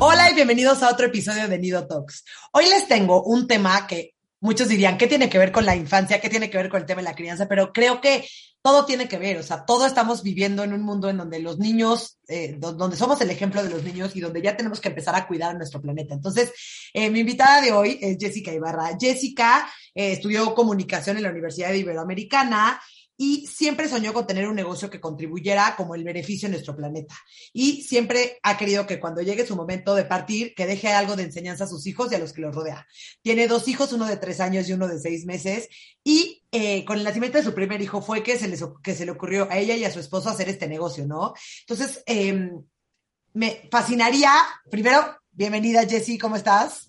Hola y bienvenidos a otro episodio de Nido Talks. Hoy les tengo un tema que muchos dirían, ¿qué tiene que ver con la infancia? ¿Qué tiene que ver con el tema de la crianza? Pero creo que todo tiene que ver, o sea, todo estamos viviendo en un mundo en donde los niños, eh, donde somos el ejemplo de los niños y donde ya tenemos que empezar a cuidar nuestro planeta. Entonces, eh, mi invitada de hoy es Jessica Ibarra. Jessica eh, estudió comunicación en la Universidad Iberoamericana y siempre soñó con tener un negocio que contribuyera como el beneficio en nuestro planeta. Y siempre ha querido que cuando llegue su momento de partir, que deje algo de enseñanza a sus hijos y a los que los rodea. Tiene dos hijos, uno de tres años y uno de seis meses. Y eh, con el nacimiento de su primer hijo fue que se, les, que se le ocurrió a ella y a su esposo hacer este negocio, ¿no? Entonces, em, me fascinaría, primero, bienvenida Jessie, ¿cómo estás?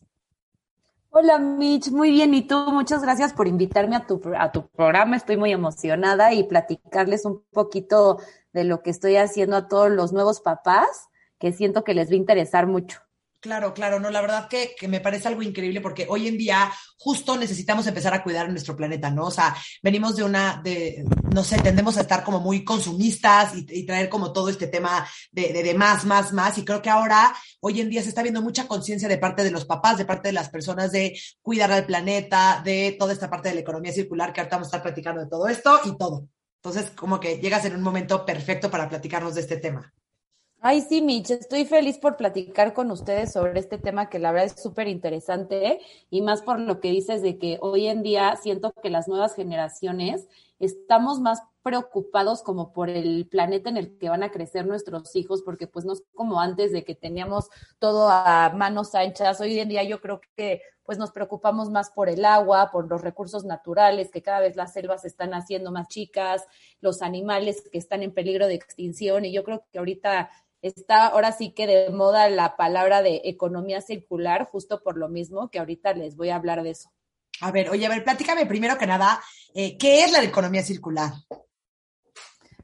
Hola Mitch, muy bien. ¿Y tú? Muchas gracias por invitarme a tu, a tu programa. Estoy muy emocionada y platicarles un poquito de lo que estoy haciendo a todos los nuevos papás, que siento que les va a interesar mucho. Claro, claro, no, la verdad que, que, me parece algo increíble porque hoy en día justo necesitamos empezar a cuidar nuestro planeta, ¿no? O sea, venimos de una, de, no sé, tendemos a estar como muy consumistas y, traer como todo este tema de, de, de, más, más, más. Y creo que ahora, hoy en día se está viendo mucha conciencia de parte de los papás, de parte de las personas de cuidar al planeta, de toda esta parte de la economía circular que ahorita vamos a estar platicando de todo esto y todo. Entonces, como que llegas en un momento perfecto para platicarnos de este tema. Ay, sí, Mitch, estoy feliz por platicar con ustedes sobre este tema que la verdad es súper interesante y más por lo que dices de que hoy en día siento que las nuevas generaciones estamos más preocupados como por el planeta en el que van a crecer nuestros hijos, porque pues no es como antes de que teníamos todo a manos anchas. Hoy en día yo creo que pues nos preocupamos más por el agua, por los recursos naturales, que cada vez las selvas se están haciendo más chicas, los animales que están en peligro de extinción y yo creo que ahorita está ahora sí que de moda la palabra de economía circular, justo por lo mismo que ahorita les voy a hablar de eso. A ver, oye, a ver, platícame primero que nada, eh, ¿qué es la economía circular?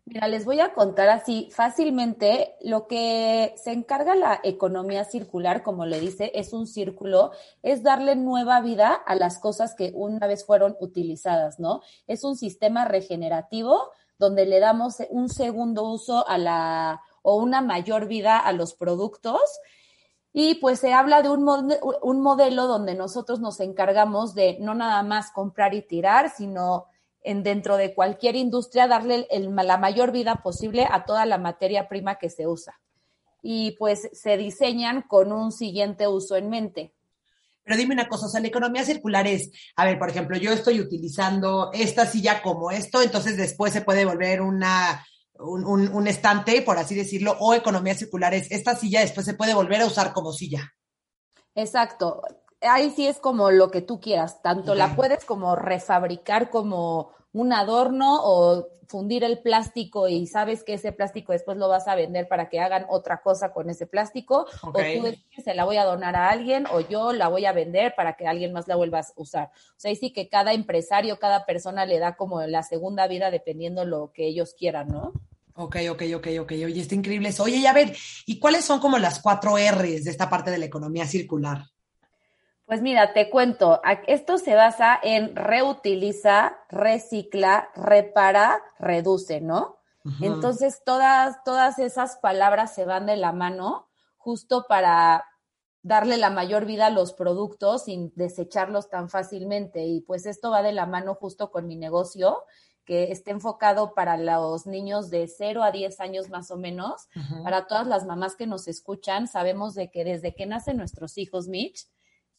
Mira, les voy a contar así fácilmente lo que se encarga la economía circular, como le dice, es un círculo, es darle nueva vida a las cosas que una vez fueron utilizadas, ¿no? Es un sistema regenerativo donde le damos un segundo uso a la o una mayor vida a los productos. Y pues se habla de un, un modelo donde nosotros nos encargamos de no nada más comprar y tirar, sino en dentro de cualquier industria darle el, la mayor vida posible a toda la materia prima que se usa. Y pues se diseñan con un siguiente uso en mente. Pero dime una cosa, o sea, la economía circular es, a ver, por ejemplo, yo estoy utilizando esta silla como esto, entonces después se puede volver una un, un, un, estante, por así decirlo, o economía circular es esta silla después se puede volver a usar como silla. Exacto. Ahí sí es como lo que tú quieras, tanto okay. la puedes como refabricar como un adorno o fundir el plástico y sabes que ese plástico después lo vas a vender para que hagan otra cosa con ese plástico okay. o tú decides, se la voy a donar a alguien o yo la voy a vender para que alguien más la vuelva a usar. O sea, ahí sí que cada empresario, cada persona le da como la segunda vida dependiendo lo que ellos quieran, ¿no? Ok, ok, ok, ok. Oye, está increíble eso. Oye, y a ver, ¿y cuáles son como las cuatro R's de esta parte de la economía circular? Pues mira, te cuento, esto se basa en reutiliza, recicla, repara, reduce, ¿no? Uh -huh. Entonces, todas, todas esas palabras se van de la mano justo para darle la mayor vida a los productos sin desecharlos tan fácilmente. Y pues esto va de la mano justo con mi negocio, que esté enfocado para los niños de 0 a 10 años más o menos. Uh -huh. Para todas las mamás que nos escuchan, sabemos de que desde que nacen nuestros hijos, Mitch,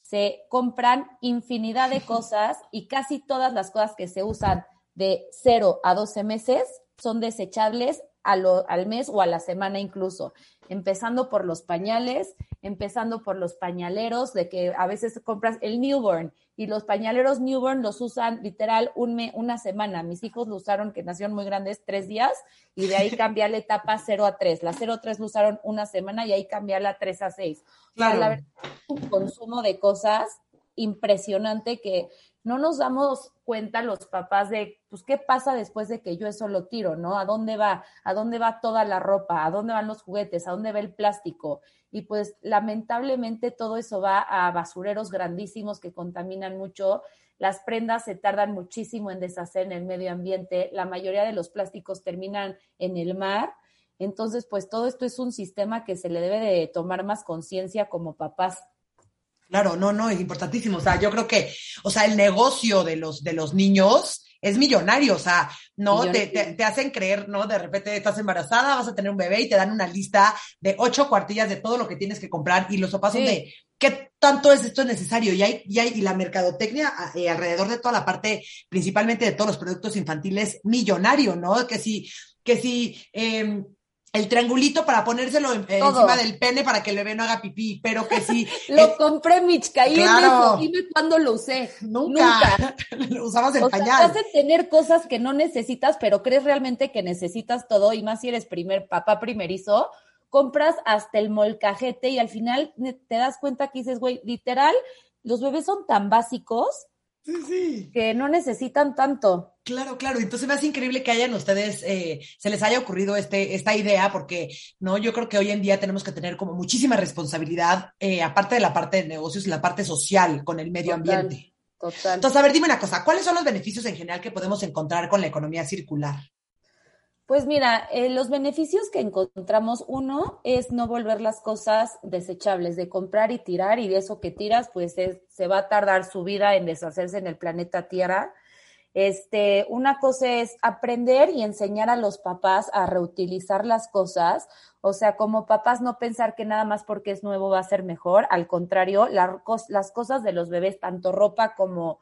se compran infinidad de cosas y casi todas las cosas que se usan de 0 a 12 meses son desechables al mes o a la semana incluso, empezando por los pañales, empezando por los pañaleros, de que a veces compras el newborn y los pañaleros newborn los usan literal un una semana. Mis hijos lo usaron, que nacieron muy grandes, tres días, y de ahí cambiar la etapa 0 a 3. La 0 a 3 lo usaron una semana y ahí cambiar la 3 a 6. Claro. la verdad, un consumo de cosas impresionante que no nos damos cuenta los papás de, pues, ¿qué pasa después de que yo eso lo tiro, no? ¿A dónde va? ¿A dónde va toda la ropa? ¿A dónde van los juguetes? ¿A dónde va el plástico? Y pues lamentablemente todo eso va a basureros grandísimos que contaminan mucho. Las prendas se tardan muchísimo en deshacer en el medio ambiente. La mayoría de los plásticos terminan en el mar. Entonces, pues todo esto es un sistema que se le debe de tomar más conciencia como papás. Claro, no, no, es importantísimo. O sea, yo creo que, o sea, el negocio de los, de los niños es millonario, o sea, ¿no? Te, te, hacen creer, ¿no? De repente estás embarazada, vas a tener un bebé y te dan una lista de ocho cuartillas de todo lo que tienes que comprar y los papás son de, ¿qué tanto es esto necesario? Y hay, y hay, y la mercadotecnia eh, alrededor de toda la parte, principalmente de todos los productos infantiles, millonario, ¿no? Que si, que si, eh, el triangulito para ponérselo encima del pene para que el bebé no haga pipí, pero que sí. lo compré, Mitch, caí claro. Dime cuándo lo usé. Nunca. lo usabas en o pañal. Sea, tener cosas que no necesitas, pero crees realmente que necesitas todo, y más si eres primer papá primerizo, compras hasta el molcajete y al final te das cuenta que dices, güey, literal, los bebés son tan básicos Sí, sí. Que no necesitan tanto. Claro, claro. Entonces me hace increíble que hayan ustedes, eh, se les haya ocurrido este, esta idea, porque no, yo creo que hoy en día tenemos que tener como muchísima responsabilidad, eh, aparte de la parte de negocios, la parte social con el medio ambiente. Total. Entonces, a ver, dime una cosa, ¿cuáles son los beneficios en general que podemos encontrar con la economía circular? Pues mira, eh, los beneficios que encontramos, uno es no volver las cosas desechables, de comprar y tirar, y de eso que tiras, pues se va a tardar su vida en deshacerse en el planeta Tierra. Este, una cosa es aprender y enseñar a los papás a reutilizar las cosas, o sea, como papás no pensar que nada más porque es nuevo va a ser mejor, al contrario, las cosas de los bebés, tanto ropa como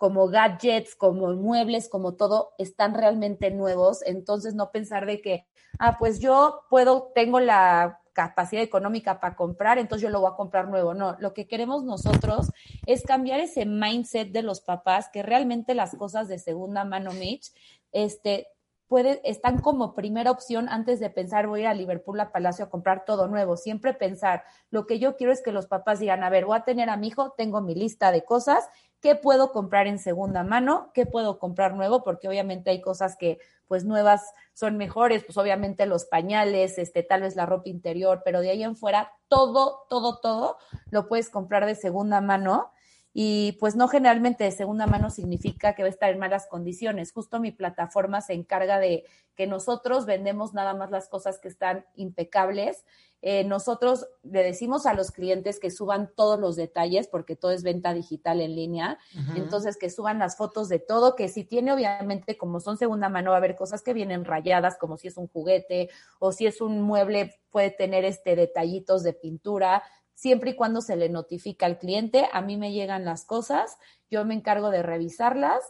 como gadgets, como muebles, como todo, están realmente nuevos. Entonces, no pensar de que, ah, pues yo puedo, tengo la capacidad económica para comprar, entonces yo lo voy a comprar nuevo. No, lo que queremos nosotros es cambiar ese mindset de los papás, que realmente las cosas de segunda mano, Mitch, este, puede, están como primera opción antes de pensar voy a ir a Liverpool a Palacio a comprar todo nuevo. Siempre pensar, lo que yo quiero es que los papás digan, a ver, voy a tener a mi hijo, tengo mi lista de cosas, ¿qué puedo comprar en segunda mano? ¿Qué puedo comprar nuevo? Porque obviamente hay cosas que pues nuevas son mejores, pues obviamente los pañales, este, tal vez la ropa interior, pero de ahí en fuera, todo, todo, todo lo puedes comprar de segunda mano y pues no generalmente de segunda mano significa que va a estar en malas condiciones. Justo mi plataforma se encarga de que nosotros vendemos nada más las cosas que están impecables. Eh, nosotros le decimos a los clientes que suban todos los detalles porque todo es venta digital en línea. Entonces que suban las fotos de todo, que si tiene obviamente como son segunda mano va a haber cosas que vienen rayadas como si es un juguete o si es un mueble puede tener este detallitos de pintura siempre y cuando se le notifica al cliente, a mí me llegan las cosas, yo me encargo de revisarlas,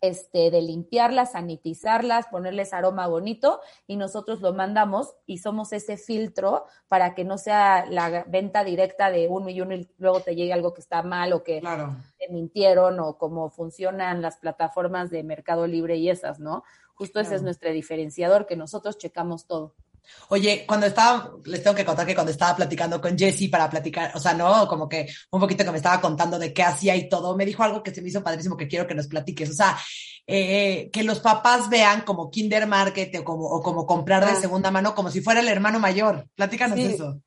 este, de limpiarlas, sanitizarlas, ponerles aroma bonito y nosotros lo mandamos y somos ese filtro para que no sea la venta directa de uno y uno y luego te llegue algo que está mal o que te mintieron o cómo funcionan las plataformas de Mercado Libre y esas, ¿no? Justo ese es nuestro diferenciador, que nosotros checamos todo. Oye, cuando estaba, les tengo que contar que cuando estaba platicando con Jessie para platicar, o sea, no, como que un poquito que me estaba contando de qué hacía y todo, me dijo algo que se me hizo padrísimo que quiero que nos platiques. O sea, eh, que los papás vean como Kinder Market o como, o como comprar de ah. segunda mano como si fuera el hermano mayor. Platícanos eso.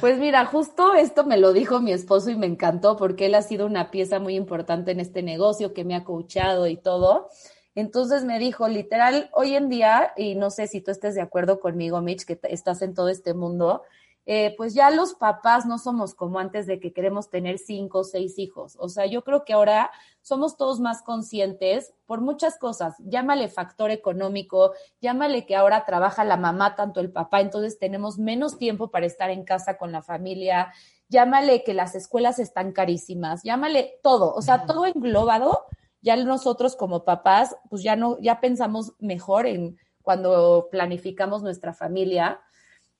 Pues mira, justo esto me lo dijo mi esposo y me encantó porque él ha sido una pieza muy importante en este negocio que me ha coachado y todo. Entonces me dijo, literal, hoy en día, y no sé si tú estés de acuerdo conmigo, Mitch, que estás en todo este mundo, eh, pues ya los papás no somos como antes de que queremos tener cinco o seis hijos. O sea, yo creo que ahora somos todos más conscientes por muchas cosas. Llámale factor económico, llámale que ahora trabaja la mamá, tanto el papá, entonces tenemos menos tiempo para estar en casa con la familia. Llámale que las escuelas están carísimas, llámale todo, o sea, todo englobado ya nosotros como papás, pues ya no, ya pensamos mejor en cuando planificamos nuestra familia.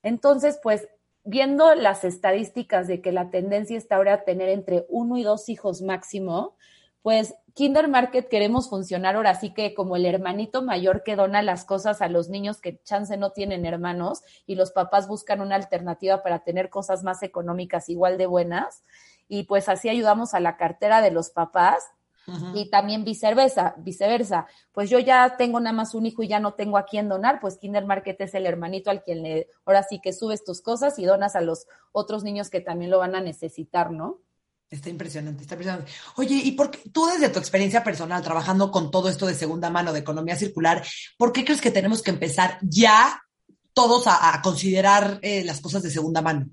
Entonces, pues viendo las estadísticas de que la tendencia está ahora a tener entre uno y dos hijos máximo, pues Kinder Market queremos funcionar ahora sí que como el hermanito mayor que dona las cosas a los niños que chance no tienen hermanos y los papás buscan una alternativa para tener cosas más económicas igual de buenas. Y pues así ayudamos a la cartera de los papás y también viceversa, viceversa. Pues yo ya tengo nada más un hijo y ya no tengo a quién donar, pues Kinder Market es el hermanito al quien le, ahora sí que subes tus cosas y donas a los otros niños que también lo van a necesitar, ¿no? Está impresionante, está impresionante. Oye, ¿y por qué tú desde tu experiencia personal trabajando con todo esto de segunda mano, de economía circular, por qué crees que tenemos que empezar ya todos a, considerar eh, las cosas de segunda mano?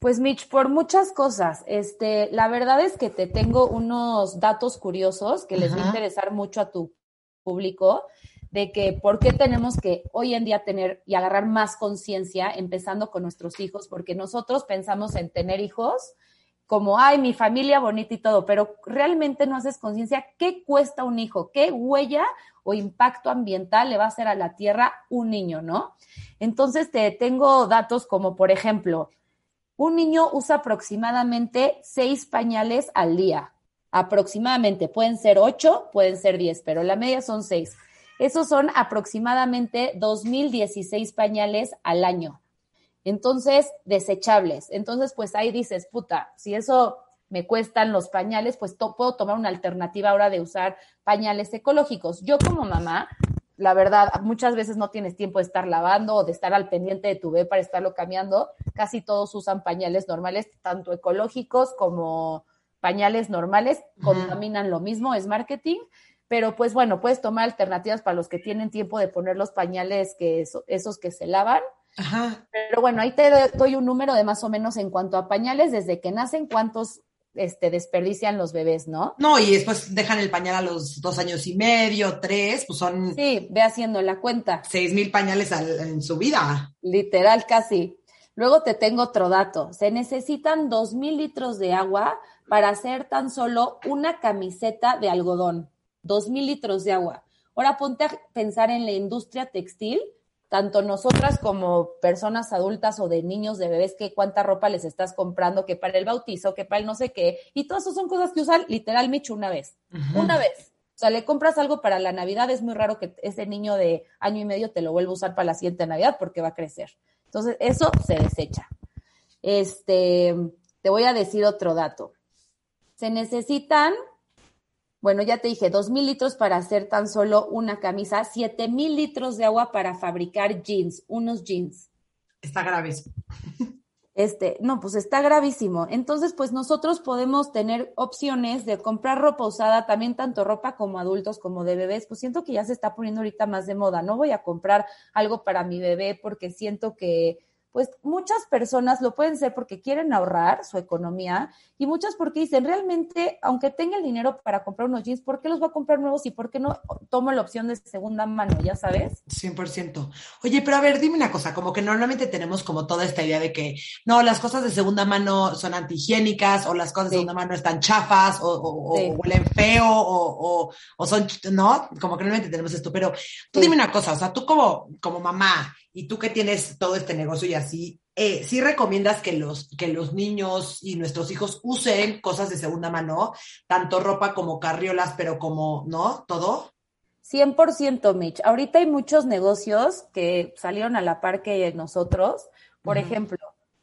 Pues Mitch, por muchas cosas. Este, la verdad es que te tengo unos datos curiosos que les va a interesar mucho a tu público de que por qué tenemos que hoy en día tener y agarrar más conciencia empezando con nuestros hijos, porque nosotros pensamos en tener hijos como, ay, mi familia bonita y todo, pero realmente no haces conciencia qué cuesta un hijo, qué huella o impacto ambiental le va a hacer a la tierra un niño, ¿no? Entonces te tengo datos como, por ejemplo, un niño usa aproximadamente seis pañales al día. Aproximadamente. Pueden ser ocho, pueden ser diez, pero la media son seis. Esos son aproximadamente 2.016 pañales al año. Entonces, desechables. Entonces, pues ahí dices, puta, si eso me cuestan los pañales, pues puedo tomar una alternativa ahora de usar pañales ecológicos. Yo como mamá la verdad, muchas veces no tienes tiempo de estar lavando o de estar al pendiente de tu bebé para estarlo cambiando. Casi todos usan pañales normales, tanto ecológicos como pañales normales, contaminan lo mismo, es marketing. Pero pues bueno, puedes tomar alternativas para los que tienen tiempo de poner los pañales que esos que se lavan. Pero bueno, ahí te doy un número de más o menos en cuanto a pañales, desde que nacen, cuántos este, desperdician los bebés, ¿no? No, y después dejan el pañal a los dos años y medio, tres, pues son... Sí, ve haciendo la cuenta. Seis mil pañales en su vida. Literal, casi. Luego te tengo otro dato. Se necesitan dos mil litros de agua para hacer tan solo una camiseta de algodón. Dos mil litros de agua. Ahora ponte a pensar en la industria textil tanto nosotras como personas adultas o de niños, de bebés, que cuánta ropa les estás comprando, que para el bautizo, que para el no sé qué, y todas esas son cosas que usan literal Micho una vez, una vez. O sea, le compras algo para la Navidad, es muy raro que ese niño de año y medio te lo vuelva a usar para la siguiente Navidad porque va a crecer. Entonces, eso se desecha. Este, te voy a decir otro dato. Se necesitan bueno, ya te dije, dos mil litros para hacer tan solo una camisa, siete mil litros de agua para fabricar jeans, unos jeans. Está grave. Este, no, pues está gravísimo. Entonces, pues nosotros podemos tener opciones de comprar ropa usada, también tanto ropa como adultos como de bebés. Pues siento que ya se está poniendo ahorita más de moda. No voy a comprar algo para mi bebé porque siento que pues muchas personas lo pueden ser porque quieren ahorrar su economía y muchas porque dicen, realmente, aunque tenga el dinero para comprar unos jeans, ¿por qué los voy a comprar nuevos y por qué no tomo la opción de segunda mano? Ya sabes. 100%. Oye, pero a ver, dime una cosa, como que normalmente tenemos como toda esta idea de que, no, las cosas de segunda mano son antihigiénicas o las cosas de segunda mano están chafas o, huelen feo o, o, son, ¿no? Como que normalmente tenemos esto, pero tú dime una cosa, o sea, tú como, como mamá, y tú que tienes todo este negocio y así, eh, ¿sí recomiendas que los, que los niños y nuestros hijos usen cosas de segunda mano, tanto ropa como carriolas, pero como, ¿no? Todo. 100% Mitch. Ahorita hay muchos negocios que salieron a la par que nosotros. Por ejemplo,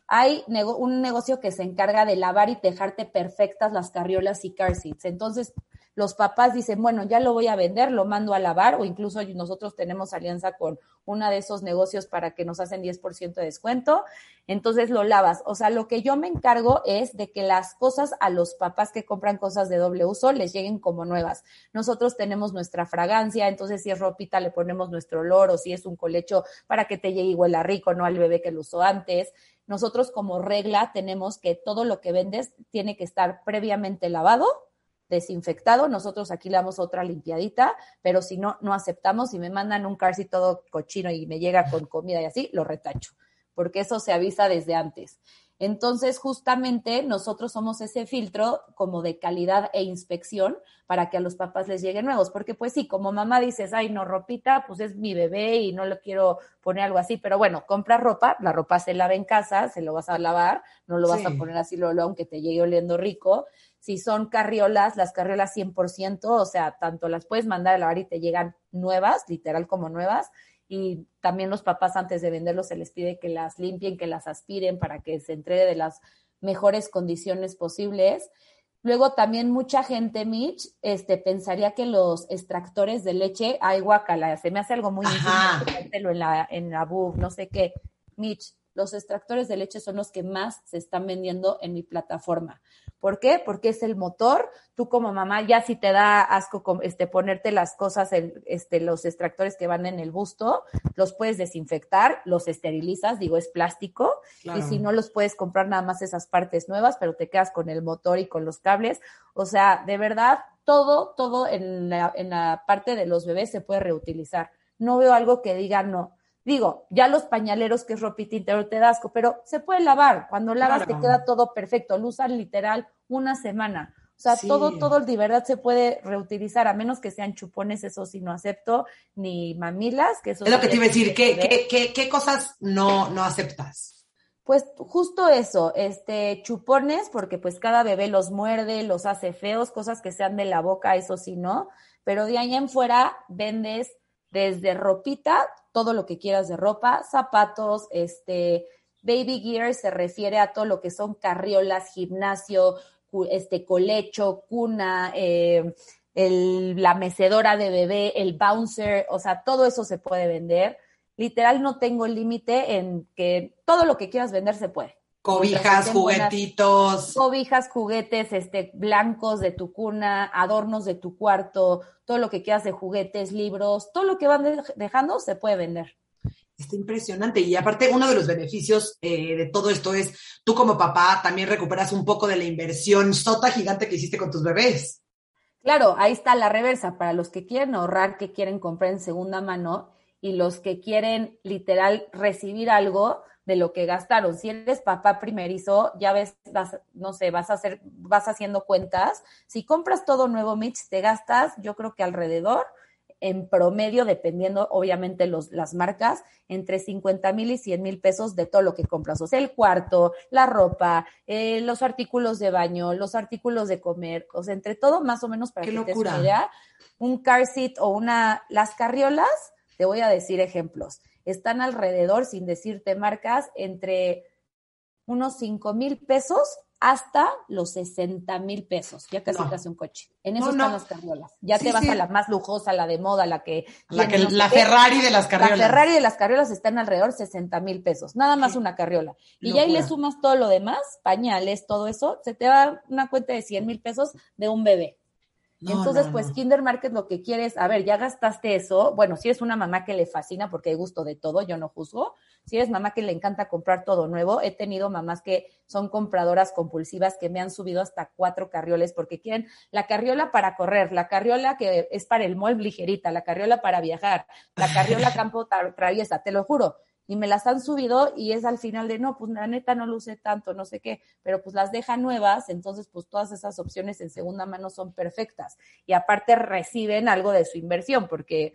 hay un negocio que se encarga de lavar y dejarte perfectas las carriolas y car seats. Entonces, los papás dicen, bueno, ya lo voy a vender, lo mando a lavar, o incluso nosotros tenemos alianza con una de esos negocios para que nos hacen 10% de descuento, entonces lo lavas. O sea, lo que yo me encargo es de que las cosas a los papás que compran cosas de doble uso les lleguen como nuevas. Nosotros tenemos nuestra fragancia, entonces si es ropita le ponemos nuestro olor, o si es un colecho para que te llegue y huela rico, no al bebé que lo usó antes. Nosotros como regla tenemos que todo lo que vendes tiene que estar previamente lavado desinfectado. Nosotros aquí le damos otra limpiadita, pero si no, no aceptamos. Si me mandan un carsi todo cochino y me llega con comida y así, lo retacho, porque eso se avisa desde antes. Entonces, justamente nosotros somos ese filtro como de calidad e inspección para que a los papás les lleguen nuevos, porque pues sí, como mamá dices, ay, no, ropita, pues es mi bebé y no le quiero poner algo así, pero bueno, compra ropa, la ropa se lava en casa, se lo vas a lavar, no lo vas a poner así luego, aunque te llegue oliendo rico. Si son carriolas, las carriolas 100%, o sea, tanto las puedes mandar a lavar y te llegan nuevas, literal como nuevas, y también los papás antes de venderlos se les pide que las limpien, que las aspiren para que se entregue de las mejores condiciones posibles. Luego también mucha gente, Mitch, este, pensaría que los extractores de leche, ay guacala, se me hace algo muy íntimo en la, en la bug, no sé qué. Mitch, los extractores de leche son los que más se están vendiendo en mi plataforma. ¿Por qué? Porque es el motor. Tú como mamá ya si te da asco este, ponerte las cosas, este, los extractores que van en el busto, los puedes desinfectar, los esterilizas, digo, es plástico. Y si no, los puedes comprar nada más esas partes nuevas, pero te quedas con el motor y con los cables. O sea, de verdad, todo, todo en la, en la parte de los bebés se puede reutilizar. No veo algo que diga no Digo, ya los pañaleros que es ropita interior te dasco, pero se puede lavar. Cuando lavas te queda todo perfecto. Lo usan literal una semana. O sea, todo, todo de verdad se puede reutilizar, a menos que sean chupones, eso sí no acepto, ni mamilas, que eso Es lo que te iba a decir, ¿qué, qué, qué, cosas no, no aceptas? Pues justo eso, este, chupones, porque pues cada bebé los muerde, los hace feos, cosas que sean de la boca, eso sí no, pero de ahí en fuera vendes desde ropita, todo lo que quieras de ropa, zapatos, este, baby gear se refiere a todo lo que son carriolas, gimnasio, este, colecho, cuna, eh, la mecedora de bebé, el bouncer, o sea, todo eso se puede vender. Literal, no tengo límite en que todo lo que quieras vender se puede. Cobijas, juguetitos. cobijas, juguetes, este, blancos de tu cuna, adornos de tu cuarto, todo lo que quieras de juguetes, libros, todo lo que van dejando se puede vender. Está impresionante. Y aparte, uno de los beneficios eh, de todo esto es, tú como papá también recuperas un poco de la inversión sota gigante que hiciste con tus bebés. Claro, ahí está la reversa. Para los que quieren ahorrar, que quieren comprar en segunda mano y los que quieren literal recibir algo, de lo que gastaron. Si eres papá primerizo, ya ves, no sé, vas a hacer, vas haciendo cuentas. Si compras todo nuevo, Mitch, te gastas, yo creo que alrededor, en promedio, dependiendo obviamente los, las marcas, entre 50 mil y 100 mil pesos de todo lo que compras. O sea, el cuarto, la ropa, eh, los artículos de baño, los artículos de comer, o sea, entre todo, más o menos para que te des idea, un car seat o una, las carriolas, te voy a decir ejemplos están alrededor, sin decirte marcas, entre unos 5 mil pesos hasta los 60 mil pesos, ya casi casi un coche. En eso están las carriolas. Ya te vas a la más lujosa, la de moda, la que... La, que, la Ferrari de las carriolas. La Ferrari de las carriolas están alrededor 60 mil pesos, nada más una carriola. Y ya ahí le sumas todo lo demás, pañales, todo eso, se te va una cuenta de 100 mil pesos de un bebé. Entonces, pues Kinder Market lo que quieres, a ver, ya gastaste eso. Bueno, si es una mamá que le fascina porque hay gusto de todo, yo no juzgo. Si eres mamá que le encanta comprar todo nuevo, he tenido mamás que son compradoras compulsivas que me han subido hasta cuatro carrioles porque quieren la carriola para correr, la carriola que es para el mall ligerita, la carriola para viajar, la carriola campo traviesa, te lo juro y me las han subido y es al final de no, pues la neta no lo usé tanto, no sé qué, pero pues las deja nuevas, entonces pues todas esas opciones en segunda mano son perfectas. Y aparte reciben algo de su inversión porque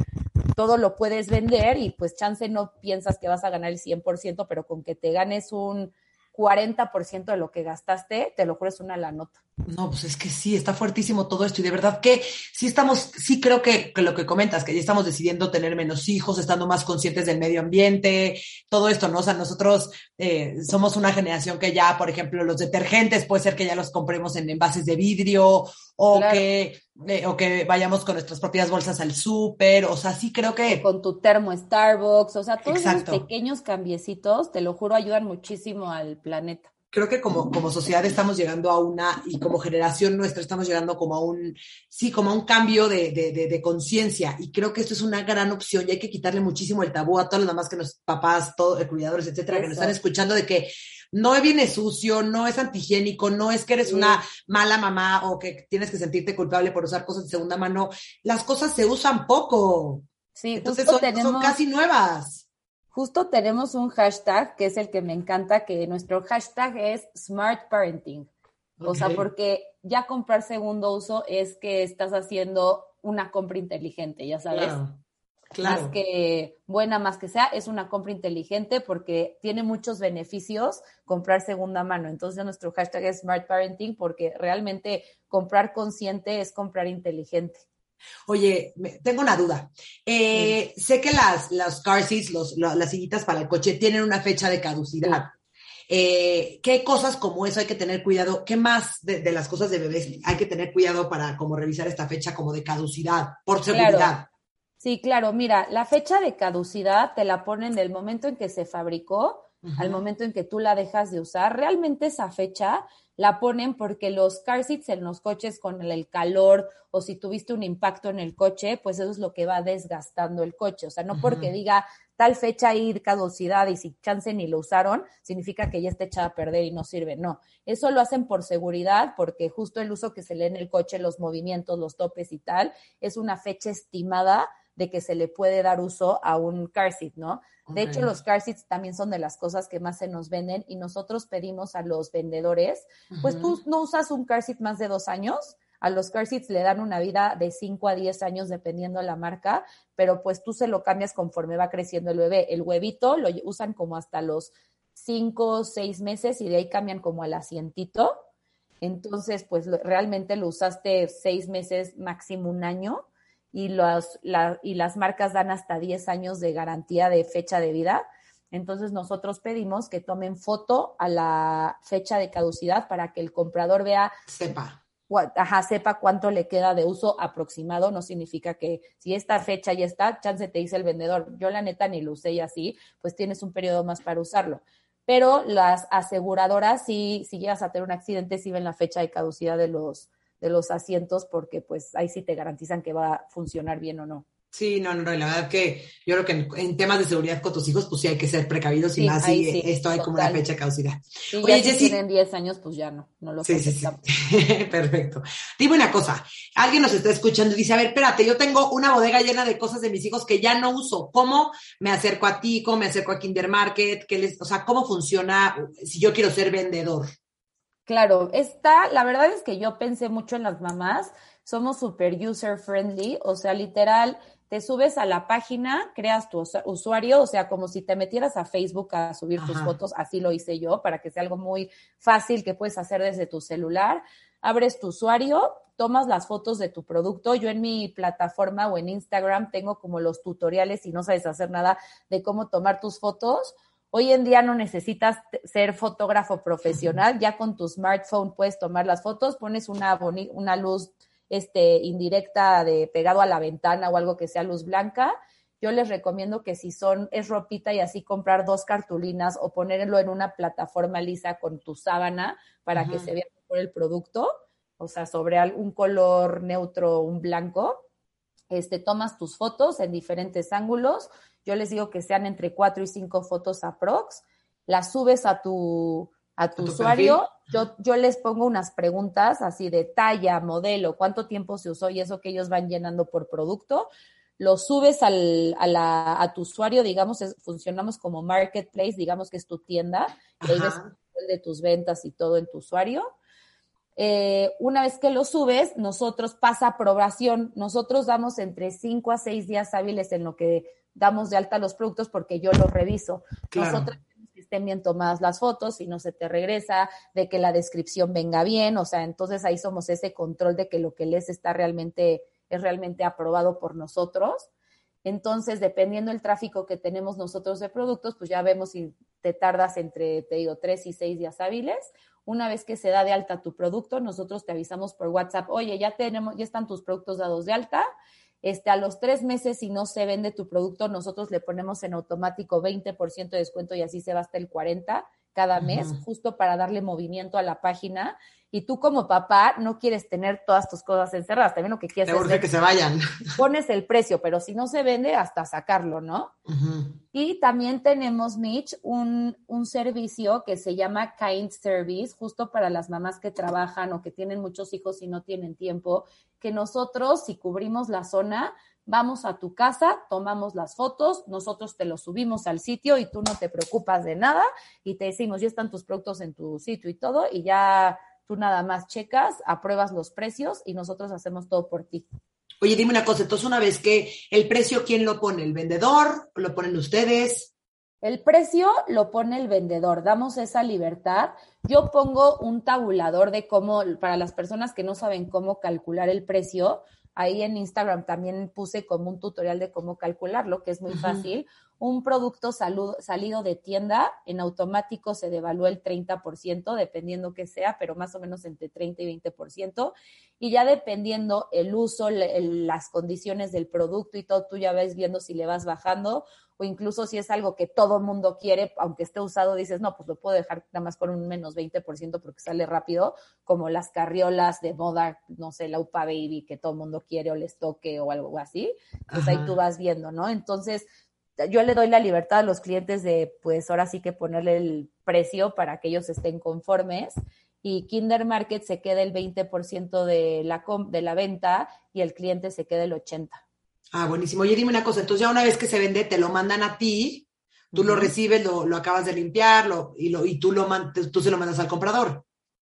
todo lo puedes vender y pues chance no piensas que vas a ganar el 100%, pero con que te ganes un 40% de lo que gastaste, te lo juro, es una la nota. No, pues es que sí, está fuertísimo todo esto y de verdad que sí estamos, sí creo que, lo que comentas, que ya estamos decidiendo tener menos hijos, estando más conscientes del medio ambiente, todo esto, ¿no? O sea, nosotros eh, somos una generación que ya, por ejemplo, los detergentes puede ser que ya los compremos en envases de vidrio o que eh, o que vayamos con nuestras propias bolsas al súper, o sea, sí creo que... Con tu termo Starbucks, o sea, todos esos pequeños cambiecitos, te lo juro, ayudan muchísimo al planeta creo que como, como sociedad estamos llegando a una, y como generación nuestra estamos llegando como a un, sí, como a un cambio de, de, de, conciencia. Y creo que esto es una gran opción y hay que quitarle muchísimo el tabú a todos los demás que los papás, todos, cuidadores, etcétera, que nos están escuchando de que no viene sucio, no es antihigiénico, no es que eres una mala mamá o que tienes que sentirte culpable por usar cosas de segunda mano. Las cosas se usan poco. Sí, entonces son, son casi nuevas Justo tenemos un hashtag que es el que me encanta, que nuestro hashtag es Smart Parenting. O sea, porque ya comprar segundo uso es que estás haciendo una compra inteligente, ya sabes. Claro, Más que buena, más que sea, es una compra inteligente porque tiene muchos beneficios comprar segunda mano. Entonces, nuestro hashtag es Smart Parenting porque realmente comprar consciente es comprar inteligente. Oye, tengo una duda. Eh, sé que las, las car seats, las sillitas para el coche, tienen una fecha de caducidad. Eh, ¿Qué cosas como eso hay que tener cuidado? ¿Qué más de, las cosas de bebés hay que tener cuidado para como revisar esta fecha como de caducidad por seguridad? Sí, claro. Mira, la fecha de caducidad te la ponen del momento en que se fabricó al momento en que tú la dejas de usar. Realmente esa fecha la ponen porque los car seats en los coches con el calor o si tuviste un impacto en el coche, pues eso es lo que va desgastando el coche. O sea, no porque diga tal fecha y caducidad y si chance ni lo usaron, significa que ya está echada a perder y no sirve. No, eso lo hacen por seguridad porque justo el uso que se lee en el coche, los movimientos, los topes y tal, es una fecha estimada de que se le puede dar uso a un car seat, ¿no? De hecho, los car seats también son de las cosas que más se nos venden y nosotros pedimos a los vendedores, pues tú no usas un car seat más de dos años, a los car seats le dan una vida de 5 a 10 años dependiendo de la marca, pero pues tú se lo cambias conforme va creciendo el bebé. El huevito lo usan como hasta los 5 o 6 meses y de ahí cambian como al asientito. Entonces, pues realmente lo usaste 6 meses, máximo un año y, los, y las marcas dan hasta 10 años de garantía de fecha de vida. Entonces nosotros pedimos que tomen foto a la fecha de caducidad para que el comprador vea. Sepa. Ajá, sepa cuánto le queda de uso aproximado. No significa que si esta fecha ya está, chance te dice el vendedor, yo la neta ni lo usé y así, pues tienes un periodo más para usarlo. Pero las aseguradoras, si, si llegas a tener un accidente, sí ven la fecha de caducidad de los, de los asientos porque pues ahí sí te garantizan que va a funcionar bien o no. Sí, no, no, la verdad que yo creo que en, temas de seguridad con tus hijos, pues sí hay que ser precavidos y más si esto hay como una fecha de caducidad. Oye, si tienen 10 años, pues ya no, no lo sí, sí, sí. Perfecto. Dime una cosa, alguien nos está escuchando y dice, a ver, espérate, yo tengo una bodega llena de cosas de mis hijos que ya no uso. ¿Cómo me acerco a ti? ¿Cómo me acerco a Kinder Market? ¿Qué les, o sea, ¿cómo funciona si yo quiero ser vendedor? Claro, está, la verdad es que yo pensé mucho en las mamás, somos super user friendly, o sea, literal, te subes a la página, creas tu usuario, o sea, como si te metieras a Facebook a subir tus fotos, así lo hice yo, para que sea algo muy fácil que puedes hacer desde tu celular. Abres tu usuario, tomas las fotos de tu producto. Yo en mi plataforma o en Instagram tengo como los tutoriales y no sabes hacer nada de cómo tomar tus fotos Hoy en día no necesitas ser fotógrafo profesional, ya con tu smartphone puedes tomar las fotos, pones una, una luz este, indirecta de pegado a la ventana o algo que sea luz blanca. Yo les recomiendo que si son, es ropita y así comprar dos cartulinas o ponerlo en una plataforma lisa con tu sábana para que se vea mejor el producto, o sea, sobre algún color neutro, un blanco. Este, tomas tus fotos en diferentes ángulos, yo les digo que sean entre cuatro y cinco fotos aprox, las subes a tu, a tu, usuario, yo, yo les pongo unas preguntas así de talla, modelo, cuánto tiempo se usó y eso que ellos van llenando por producto. Lo subes al, a, la, a tu usuario, digamos, funcionamos como marketplace, digamos que es tu tienda, y ahí ves el de tus ventas y todo en tu usuario. Eh, una vez que lo subes, nosotros pasa aprobación. Nosotros damos entre cinco a seis días hábiles en lo que damos de alta los productos porque yo los reviso. Nosotros que estén bien tomadas las fotos y no se te regresa, de que la descripción venga bien, o sea, entonces ahí somos ese control de que lo que lees está realmente, es realmente aprobado por nosotros. Entonces, dependiendo del tráfico que tenemos nosotros de productos, pues ya vemos si te tardas entre, te digo, tres y seis días hábiles. Una vez que se da de alta tu producto, nosotros te avisamos por WhatsApp, oye, ya tenemos, ya están tus productos dados de alta, este, a los tres meses, si no se vende tu producto, nosotros le ponemos en automático 20% de descuento y así se va hasta el 40% cada mes, justo para darle movimiento a la página y tú como papá no quieres tener todas tus cosas encerradas, también lo que quieres es que se vayan. Pones el precio, pero si no se vende, hasta sacarlo, ¿no? Y también tenemos, Mitch, un, un servicio que se llama Kind Service, justo para las mamás que trabajan o que tienen muchos hijos y no tienen tiempo, que nosotros, si cubrimos la zona, vamos a tu casa, tomamos las fotos, nosotros te los subimos al sitio y tú no te preocupas de nada y te decimos, ya están tus productos en tu sitio y todo y ya tú nada más checas, apruebas los precios y nosotros hacemos todo por ti. Oye, dime una cosa, entonces una vez que el precio, ¿quién lo pone? ¿El vendedor? ¿Lo ponen ustedes? El precio lo pone el vendedor, damos esa libertad. Yo pongo un tabulador de cómo, para las personas que no saben cómo calcular el precio, Ahí en Instagram también puse como un tutorial de cómo calcularlo, que es muy fácil. Un producto salido de tienda en automático se devalúa el 30%, dependiendo que sea, pero más o menos entre 30 y 20%. Y ya dependiendo el uso, las condiciones del producto y todo, tú ya ves viendo si le vas bajando o incluso si es algo que todo mundo quiere, aunque esté usado, dices, no, pues lo puedo dejar nada más con un menos 20% porque sale rápido, como las carriolas de moda, no sé, la UPA Baby que todo mundo quiere o les toque o algo así. Pues ahí tú vas viendo, ¿no? Entonces, yo le doy la libertad a los clientes de, pues ahora sí que ponerle el precio para que ellos estén conformes y Kinder Market se queda el 20% de la, de la venta y el cliente se queda el 80%. Ah, buenísimo. Oye, dime una cosa, entonces ya una vez que se vende, te lo mandan a ti, tú lo recibes, lo, lo, acabas de limpiar y, lo, y tú, lo, tú se lo mandas al comprador.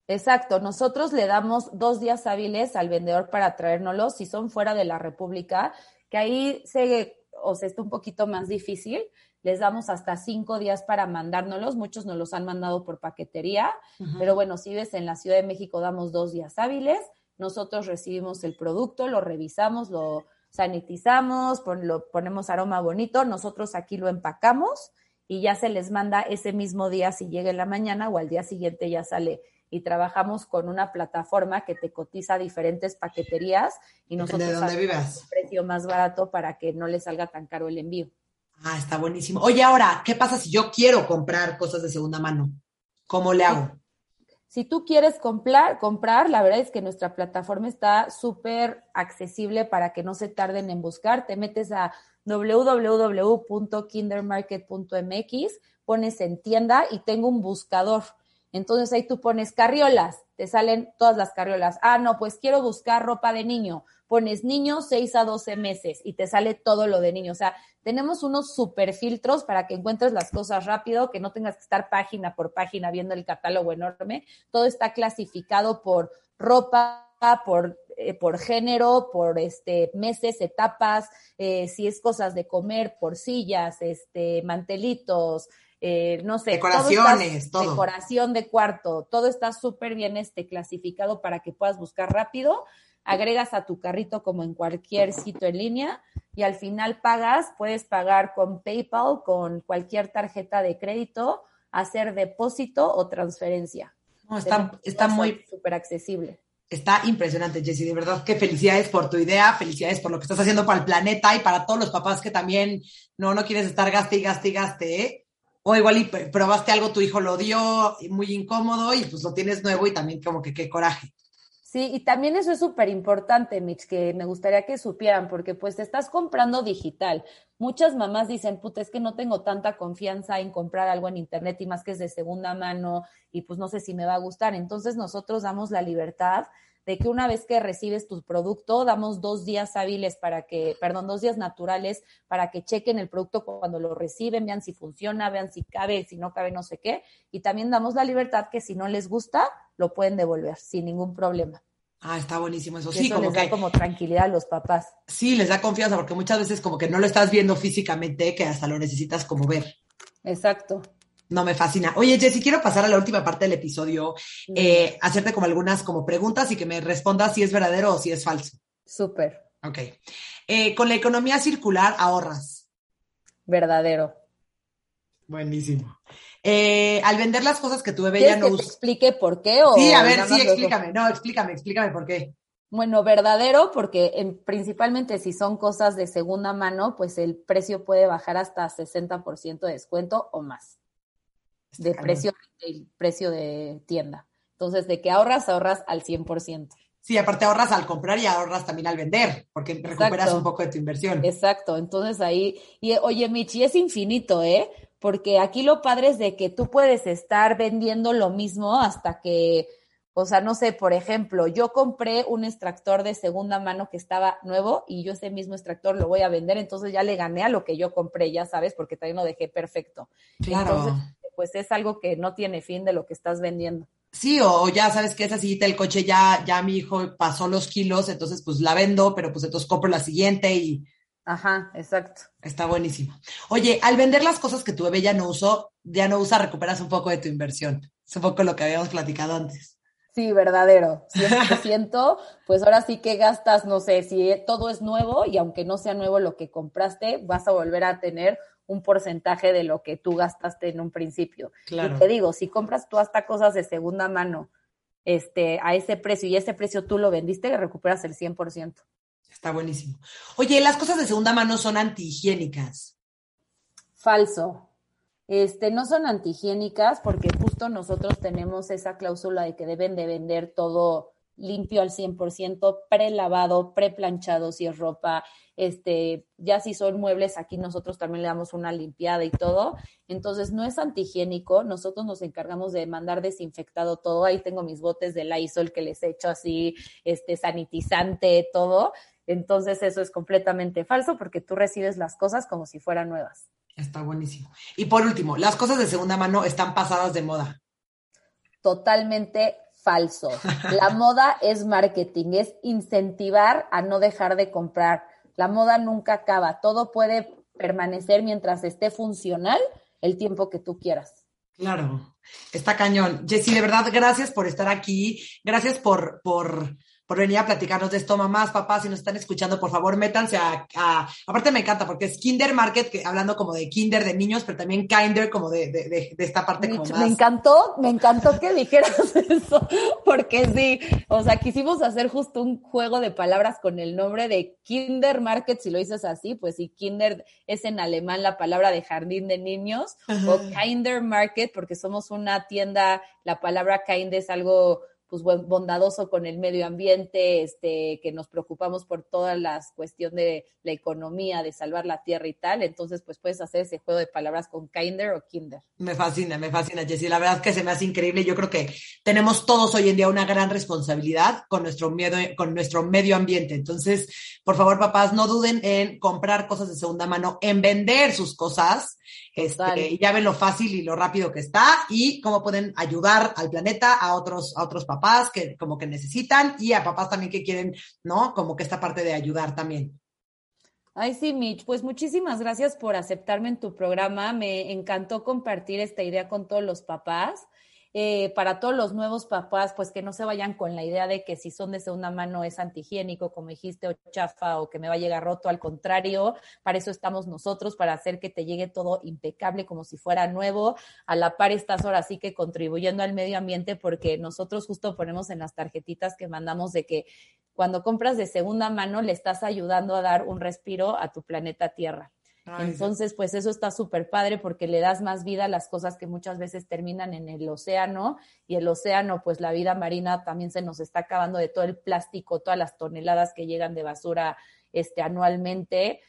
Exacto, nosotros le damos dos días hábiles al vendedor para traérnoslo si son fuera de la República, que ahí se, o sea, está un poquito más difícil. Les damos hasta cinco días para mandárnoslos. Muchos nos los han mandado por paquetería, pero bueno, si ves en la Ciudad de México, damos dos días hábiles. Nosotros recibimos el producto, lo revisamos, lo, sanitizamos, lo, ponemos aroma bonito, nosotros aquí lo empacamos y ya se les manda ese mismo día si llega en la mañana o al día siguiente ya sale. Y trabajamos con una plataforma que te cotiza diferentes paqueterías y nosotros de dónde vivas. un precio más barato para que no le salga tan caro el envío. Ah, está buenísimo. Oye, ahora, ¿qué pasa si yo quiero comprar cosas de segunda mano? ¿Cómo le hago? Si tú quieres comprar, comprar, la verdad es que nuestra plataforma está súper accesible para que no se tarden en buscar. Te metes a www.kindermarket.mx, pones en tienda y tengo un buscador. Entonces ahí tú pones carriolas, te salen todas las carriolas. Ah, no, pues quiero buscar ropa de niño pones niño 6 a 12 meses y te sale todo lo de niño. O sea, tenemos unos super filtros para que encuentres las cosas rápido, que no tengas que estar página por página viendo el catálogo enorme. Todo está clasificado por ropa, por, eh, por género, por este, meses, etapas, eh, si es cosas de comer, por sillas, este, mantelitos, eh, no sé. Decoraciones, todo. Decoración de cuarto, todo está súper bien este, clasificado para que puedas buscar rápido agregas a tu carrito como en cualquier sitio en línea y al final pagas, puedes pagar con PayPal, con cualquier tarjeta de crédito, hacer depósito o transferencia. No, está, está muy súper accesible. Está impresionante, Jessy. De verdad que felicidades por tu idea, felicidades por lo que estás haciendo para el planeta y para todos los papás que también no, no quieres estar gaste y gaste y gaste. ¿eh? O igual y probaste algo, tu hijo lo dio, muy incómodo y pues lo tienes nuevo y también como que qué coraje. Sí, y también eso es súper importante, Mitch, que me gustaría que supieran, porque pues te estás comprando digital. Muchas mamás dicen, puta, es que no tengo tanta confianza en comprar algo en internet y más que es de segunda mano y pues no sé si me va a gustar. Entonces nosotros damos la libertad de que una vez que recibes tu producto, damos dos días hábiles para que, perdón, dos días naturales para que chequen el producto cuando lo reciben, vean si funciona, vean si cabe, si no cabe, no sé qué. Y también damos la libertad que si no les gusta, lo pueden devolver sin ningún problema. Ah, está buenísimo eso. sí, como les da como tranquilidad a los papás. Sí, les da confianza porque muchas veces como que no lo estás viendo físicamente, que hasta lo necesitas como ver. Exacto. No, me fascina. Oye, Jessy, quiero pasar a la última parte del episodio, eh, hacerte como algunas como preguntas y que me respondas si es verdadero o si es falso. Súper. Ok. Eh, con la economía circular, ahorras. Verdadero. Buenísimo. Eh, al vender las cosas que tu bebé ya no usa. te explique por qué? O sí, a ver, sí, explícame. No, explícame, explícame por qué. Bueno, verdadero, porque en, principalmente si son cosas de segunda mano, pues el precio puede bajar hasta 60% de descuento o más. De precio, precio de tienda. Entonces, de que ahorras, ahorras al 100%. Sí, aparte ahorras al comprar y ahorras también al vender, porque recuperas un poco de tu inversión. Exacto, entonces ahí, y oye, Michi, es infinito, ¿eh? Porque aquí lo padre es de que tú puedes estar vendiendo lo mismo hasta que, o sea, no sé, por ejemplo, yo compré un extractor de segunda mano que estaba nuevo y yo ese mismo extractor lo voy a vender, entonces ya le gané a lo que yo compré, ya sabes, porque también lo dejé perfecto. Claro. Entonces, pues es algo que no tiene fin de lo que estás vendiendo. Sí, o ya sabes que esa sillita del coche ya, ya mi hijo pasó los kilos, entonces pues la vendo, pero pues entonces compro la siguiente y... Ajá, exacto. Está buenísimo. Oye, al vender las cosas que tu bebé ya no usó, ya no usa, recuperas un poco de tu inversión. Es un poco lo que habíamos platicado antes. Sí, verdadero. 100%, pues ahora sí que gastas, no sé, si todo es nuevo y aunque no sea nuevo lo que compraste, vas a volver a tener un porcentaje de lo que tú gastaste en un principio. Claro. Y te digo, si compras tú hasta cosas de segunda mano este, a ese precio y ese precio tú lo vendiste, recuperas el 100%. Está buenísimo. Oye, las cosas de segunda mano son antihigiénicas. Falso. Este, no son antihigiénicas porque justo nosotros tenemos esa cláusula de que deben de vender todo limpio al 100%, pre-lavado, pre-planchado si es ropa, este, ya si son muebles, aquí nosotros también le damos una limpiada y todo. Entonces, no es antihigiénico, nosotros nos encargamos de mandar desinfectado todo. Ahí tengo mis botes de Lysol que les echo así, este, sanitizante, todo. Entonces, eso es completamente falso porque tú recibes las cosas como si fueran nuevas. Está buenísimo. Y por último, las cosas de segunda mano están pasadas de moda. Totalmente falso. La moda es marketing, es incentivar a no dejar de comprar. La moda nunca acaba, todo puede permanecer mientras esté funcional el tiempo que tú quieras. Claro, está cañón. Jessy, de verdad, gracias por estar aquí, gracias por, por por venir a platicarnos de esto. Mamás, papás, si nos están escuchando, por favor, métanse a, aparte me encanta porque es Kinder Market, que, hablando como de Kinder de niños, pero también Kinder como de, de, de, esta parte como más. Me encantó, me encantó que dijeras eso, porque sí, o sea, quisimos hacer justo un juego de palabras con el nombre de Kinder Market, si lo dices así, pues si Kinder es en alemán la palabra de jardín de niños, o Kinder Market, porque somos una tienda, la palabra kind es algo pues bondadoso con el medio ambiente, este, que nos preocupamos por todas las cuestión de la economía, de salvar la tierra y tal. Entonces, pues puedes hacer ese juego de palabras con kinder o kinder. Me fascina, me fascina, Jessie. La verdad es que se me hace increíble. Yo creo que tenemos todos hoy en día una gran responsabilidad con nuestro miedo, con nuestro medio ambiente. Entonces, por favor, papás, no duden en comprar cosas de segunda mano, en vender sus cosas. Este, ya ven lo fácil y lo rápido que está y cómo pueden ayudar al planeta, a otros, a otros papás que como que necesitan y a papás también que quieren, ¿no? Como que esta parte de ayudar también. Ay, sí, Mitch, pues muchísimas gracias por aceptarme en tu programa. Me encantó compartir esta idea con todos los papás. Eh, para todos los nuevos papás, pues que no se vayan con la idea de que si son de segunda mano es antihigiénico, como dijiste, o chafa, o que me va a llegar roto. Al contrario, para eso estamos nosotros, para hacer que te llegue todo impecable como si fuera nuevo. A la par estás ahora sí que contribuyendo al medio ambiente porque nosotros justo ponemos en las tarjetitas que mandamos de que cuando compras de segunda mano le estás ayudando a dar un respiro a tu planeta Tierra. Entonces, pues eso está súper padre porque le das más vida a las cosas que muchas veces terminan en el océano y el océano, pues la vida marina también se nos está acabando de todo el plástico, todas las toneladas que llegan de basura este, anualmente.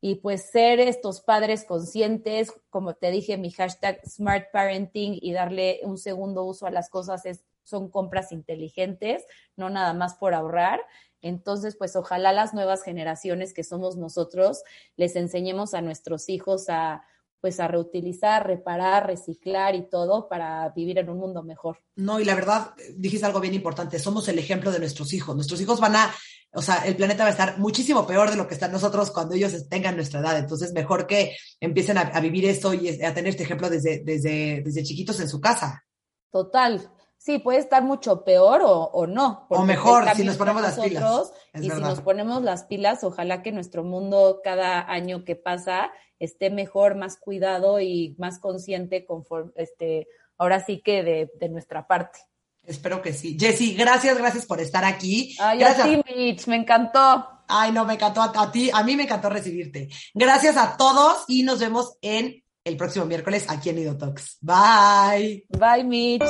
Y pues ser estos padres conscientes, como te dije, mi hashtag Smart Parenting y darle un segundo uso a las cosas es, son compras inteligentes, no nada más por ahorrar. Entonces, pues ojalá las nuevas generaciones que somos nosotros les enseñemos a nuestros hijos a pues a reutilizar, reparar, reciclar y todo para vivir en un mundo mejor. No, y la verdad, dijiste algo bien importante, somos el ejemplo de nuestros hijos. Nuestros hijos van a, o sea, el planeta va a estar muchísimo peor de lo que están nosotros cuando ellos tengan nuestra edad. Entonces, mejor que empiecen a, vivir esto y a tener este ejemplo desde, desde, desde chiquitos en su casa. Total. Sí, puede estar mucho peor o, no. O mejor, si nos ponemos las pilas. y si nos ponemos las pilas, ojalá que nuestro mundo cada año que pasa esté mejor, más cuidado y más consciente conforme, este, ahora sí que de, nuestra parte. Espero que sí. Jessy, gracias, gracias por estar aquí. Ay, a ti, Mitch, me encantó. Ay, no, me encantó a, a ti, a mí me encantó recibirte. Gracias a todos y nos vemos en el próximo miércoles aquí en Idotox. Bye. Bye, Mitch.